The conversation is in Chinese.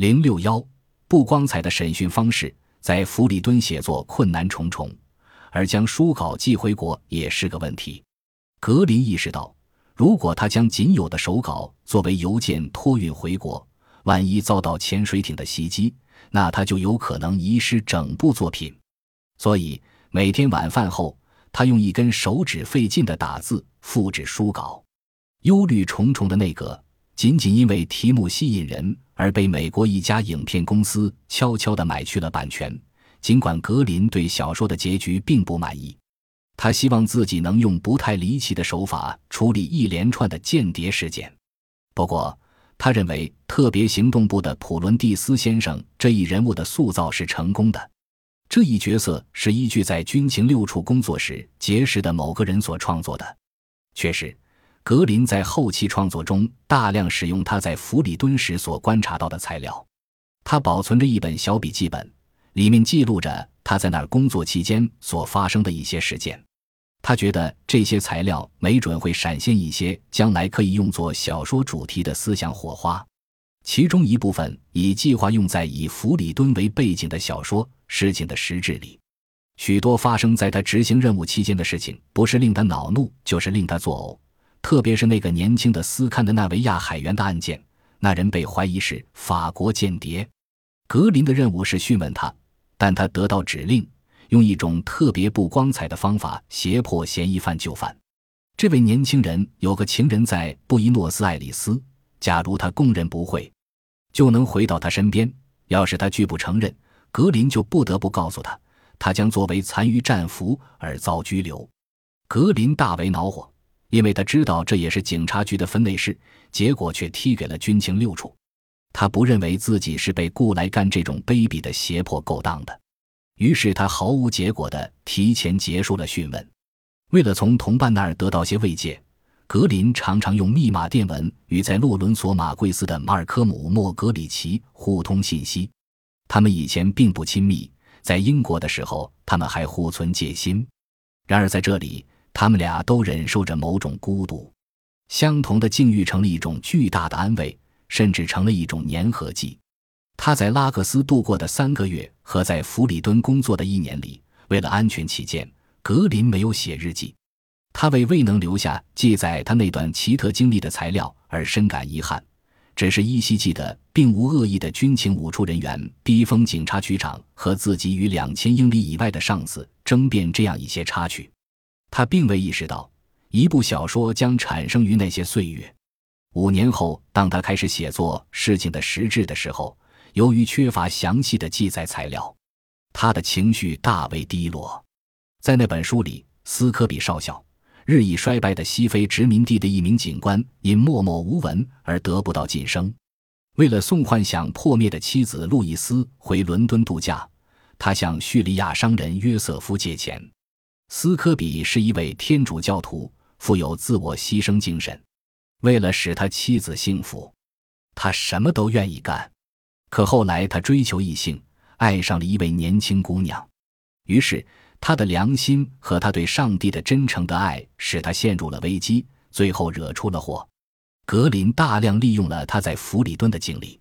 零六幺不光彩的审讯方式，在弗里敦写作困难重重，而将书稿寄回国也是个问题。格林意识到，如果他将仅有的手稿作为邮件托运回国，万一遭到潜水艇的袭击，那他就有可能遗失整部作品。所以每天晚饭后，他用一根手指费劲的打字复制书稿。忧虑重重的内阁，仅仅因为题目吸引人而被美国一家影片公司悄悄地买去了版权。尽管格林对小说的结局并不满意。他希望自己能用不太离奇的手法处理一连串的间谍事件。不过，他认为特别行动部的普伦蒂斯先生这一人物的塑造是成功的。这一角色是依据在军情六处工作时结识的某个人所创作的。确实，格林在后期创作中大量使用他在弗里敦时所观察到的材料。他保存着一本小笔记本，里面记录着他在那儿工作期间所发生的一些事件。他觉得这些材料没准会闪现一些将来可以用作小说主题的思想火花，其中一部分已计划用在以弗里敦为背景的小说事情的实质里。许多发生在他执行任务期间的事情，不是令他恼怒，就是令他作呕。特别是那个年轻的斯堪的纳维亚海员的案件，那人被怀疑是法国间谍。格林的任务是讯问他，但他得到指令。用一种特别不光彩的方法胁迫嫌疑犯就范。这位年轻人有个情人在布宜诺斯艾利斯。假如他供认不讳，就能回到他身边；要是他拒不承认，格林就不得不告诉他，他将作为残余战俘而遭拘留。格林大为恼火，因为他知道这也是警察局的分内事，结果却踢给了军情六处。他不认为自己是被雇来干这种卑鄙的胁迫勾当的。于是他毫无结果地提前结束了讯问。为了从同伴那儿得到些慰藉，格林常常用密码电文与在洛伦索马贵斯的马尔科姆莫格里奇互通信息。他们以前并不亲密，在英国的时候，他们还互存戒心。然而在这里，他们俩都忍受着某种孤独。相同的境遇成了一种巨大的安慰，甚至成了一种粘合剂。他在拉克斯度过的三个月和在弗里敦工作的一年里，为了安全起见，格林没有写日记。他为未能留下记载他那段奇特经历的材料而深感遗憾，只是依稀记得并无恶意的军情五处人员逼疯警察局长和自己与两千英里以外的上司争辩这样一些插曲。他并未意识到，一部小说将产生于那些岁月。五年后，当他开始写作事情的实质的时候。由于缺乏详细的记载材料，他的情绪大为低落。在那本书里，斯科比少校，日益衰败的西非殖民地的一名警官，因默默无闻而得不到晋升。为了送幻想破灭的妻子路易斯回伦敦度假，他向叙利亚商人约瑟夫借钱。斯科比是一位天主教徒，富有自我牺牲精神。为了使他妻子幸福，他什么都愿意干。可后来，他追求异性，爱上了一位年轻姑娘，于是他的良心和他对上帝的真诚的爱使他陷入了危机，最后惹出了祸。格林大量利用了他在弗里敦的经历。